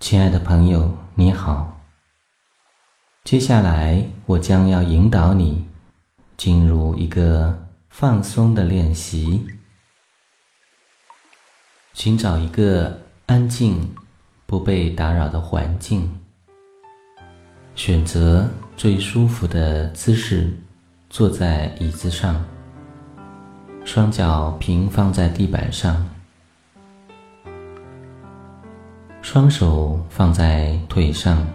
亲爱的朋友，你好。接下来，我将要引导你进入一个放松的练习。寻找一个安静、不被打扰的环境，选择最舒服的姿势，坐在椅子上，双脚平放在地板上。双手放在腿上，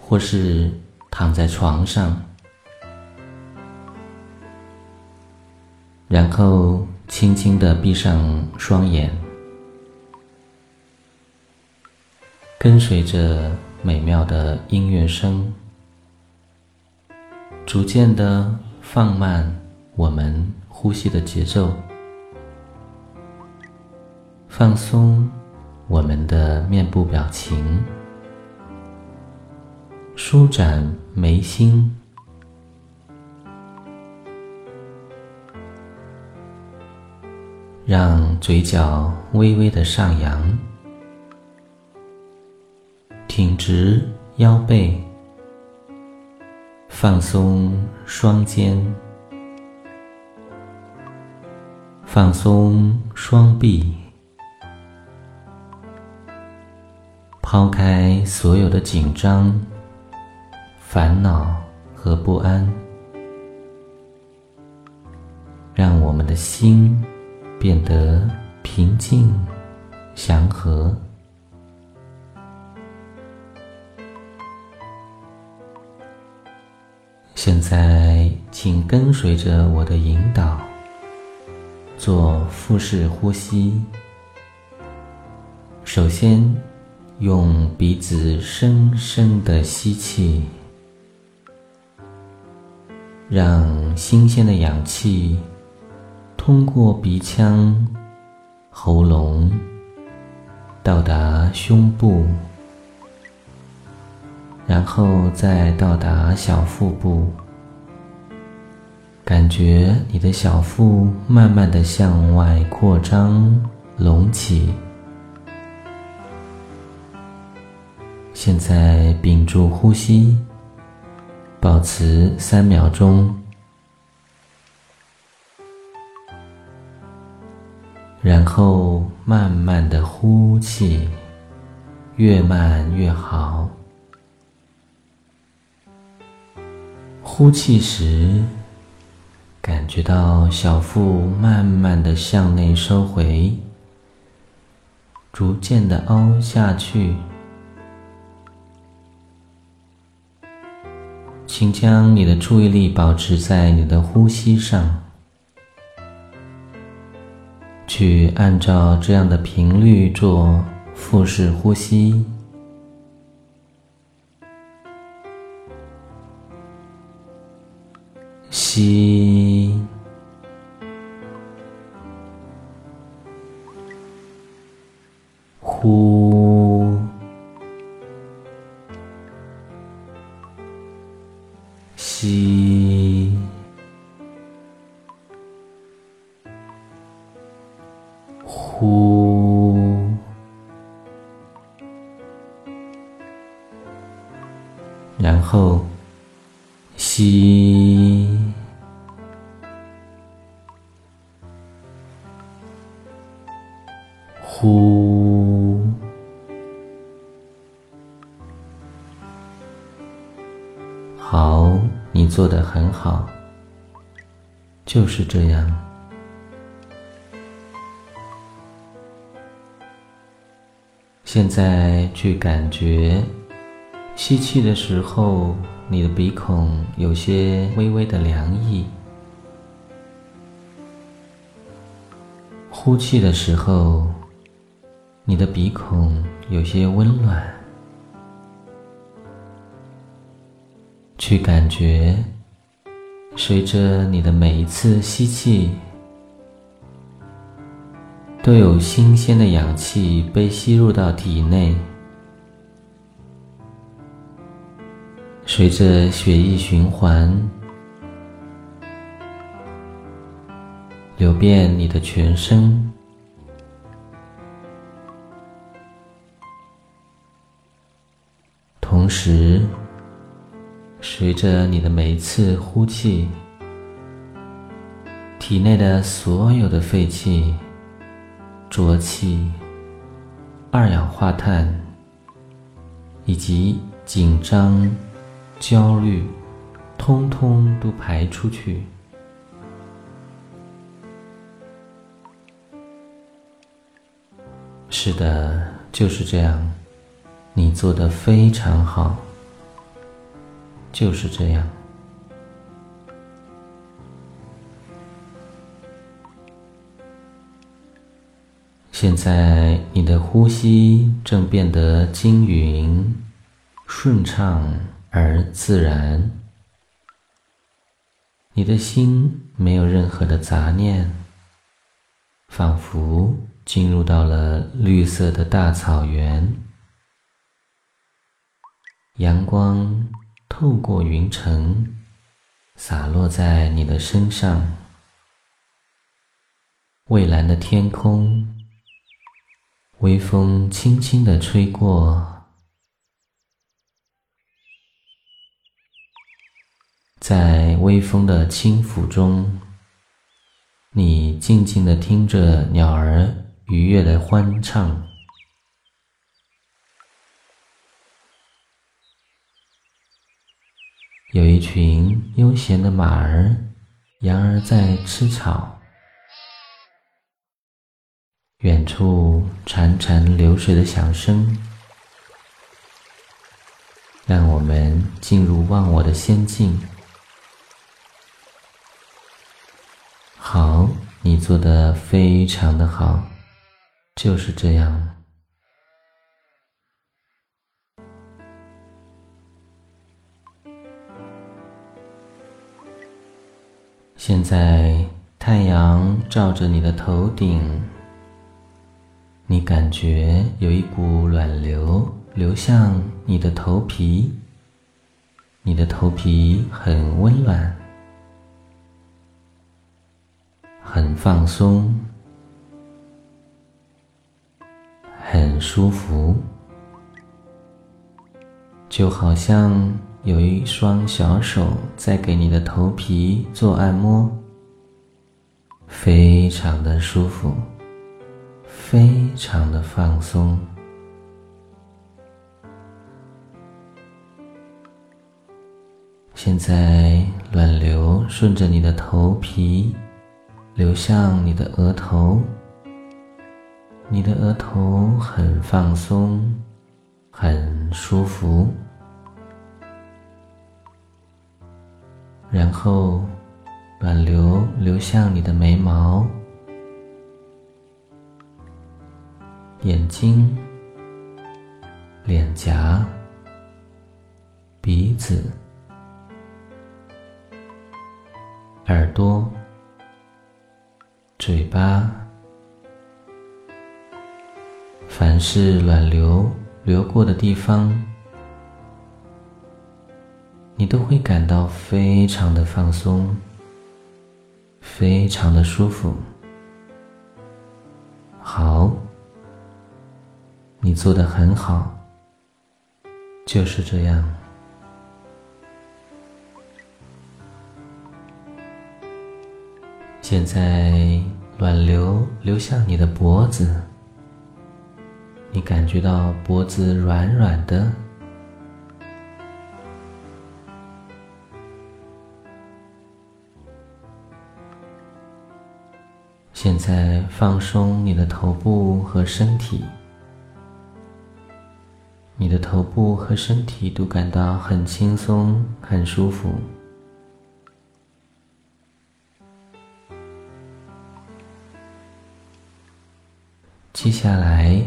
或是躺在床上，然后轻轻的闭上双眼，跟随着美妙的音乐声，逐渐的放慢我们呼吸的节奏。放松我们的面部表情，舒展眉心，让嘴角微微的上扬，挺直腰背，放松双肩，放松双臂。抛开所有的紧张、烦恼和不安，让我们的心变得平静、祥和。现在，请跟随着我的引导，做腹式呼吸。首先。用鼻子深深的吸气，让新鲜的氧气通过鼻腔、喉咙到达胸部，然后再到达小腹部。感觉你的小腹慢慢的向外扩张、隆起。现在屏住呼吸，保持三秒钟，然后慢慢的呼气，越慢越好。呼气时，感觉到小腹慢慢的向内收回，逐渐的凹下去。请将你的注意力保持在你的呼吸上，去按照这样的频率做腹式呼吸，吸，呼。吸，呼，然后吸，呼，好。你做的很好，就是这样。现在去感觉，吸气的时候，你的鼻孔有些微微的凉意；呼气的时候，你的鼻孔有些温暖。去感觉随着你的每一次吸气都有新鲜的氧气被吸入到体内随着血液循环流遍你的全身同时随着你的每一次呼气，体内的所有的废气、浊气、二氧化碳以及紧张、焦虑，通通都排出去。是的，就是这样。你做的非常好，就是这样。现在你的呼吸正变得均匀、顺畅而自然，你的心没有任何的杂念，仿佛进入到了绿色的大草原。阳光透过云层，洒落在你的身上。蔚蓝的天空，微风轻轻的吹过，在微风的轻抚中，你静静的听着鸟儿愉悦的欢唱。有一群悠闲的马儿、羊儿在吃草，远处潺潺流水的响声，让我们进入忘我的仙境。好，你做的非常的好，就是这样。现在太阳照着你的头顶，你感觉有一股暖流流向你的头皮，你的头皮很温暖，很放松，很舒服，就好像。有一双小手在给你的头皮做按摩，非常的舒服，非常的放松。现在暖流顺着你的头皮流向你的额头，你的额头很放松，很舒服。然后，暖流流向你的眉毛、眼睛、脸颊、鼻子、耳朵、嘴巴，凡是暖流流过的地方。你都会感到非常的放松，非常的舒服。好，你做的很好，就是这样。现在暖流流向你的脖子，你感觉到脖子软软的。现在放松你的头部和身体，你的头部和身体都感到很轻松、很舒服。接下来，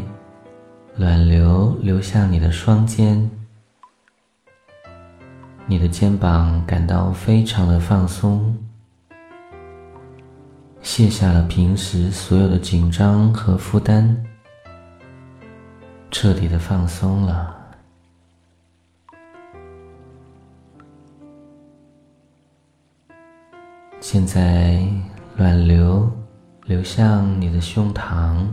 暖流流向你的双肩，你的肩膀感到非常的放松。卸下了平时所有的紧张和负担，彻底的放松了。现在暖流流向你的胸膛，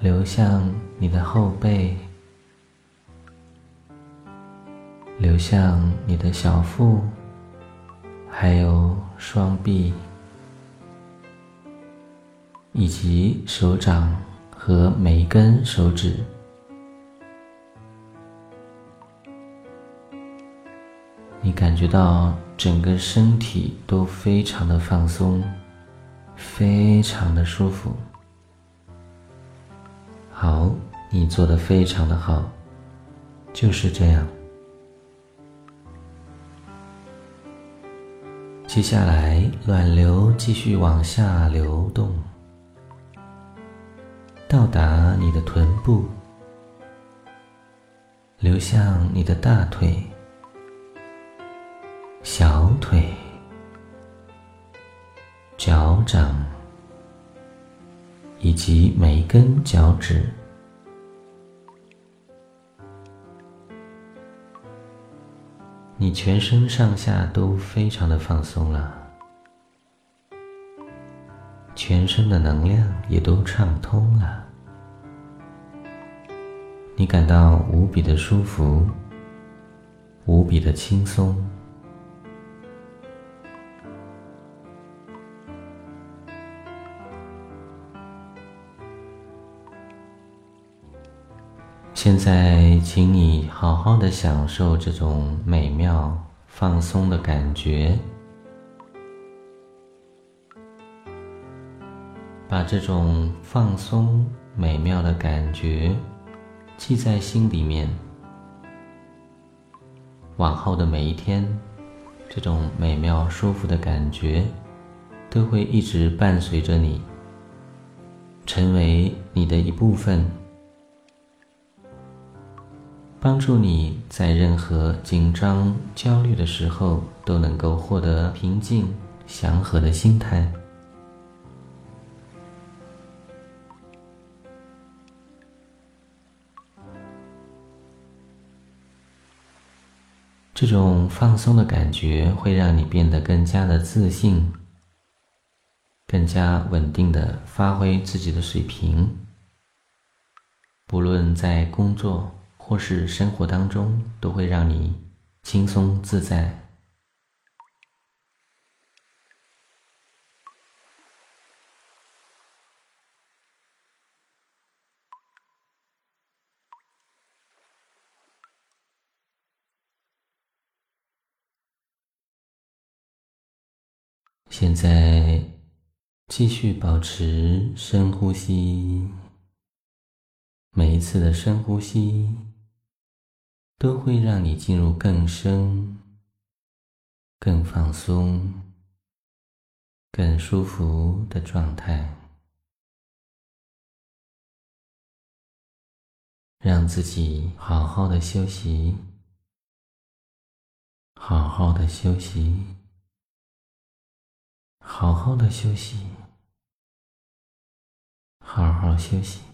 流向你的后背，流向你的小腹，还有双臂，以及手掌和每一根手指。你感觉到整个身体都非常的放松，非常的舒服。好，你做的非常的好，就是这样。接下来，暖流继续往下流动，到达你的臀部，流向你的大腿、小腿、脚掌以及每根脚趾。你全身上下都非常的放松了，全身的能量也都畅通了，你感到无比的舒服，无比的轻松。现在，请你好好的享受这种美妙放松的感觉，把这种放松美妙的感觉记在心里面。往后的每一天，这种美妙舒服的感觉都会一直伴随着你，成为你的一部分。帮助你在任何紧张、焦虑的时候都能够获得平静、祥和的心态。这种放松的感觉会让你变得更加的自信，更加稳定的发挥自己的水平，不论在工作。或是生活当中都会让你轻松自在。现在继续保持深呼吸，每一次的深呼吸。都会让你进入更深、更放松、更舒服的状态，让自己好好的休息，好好的休息，好好的休息，好好休息。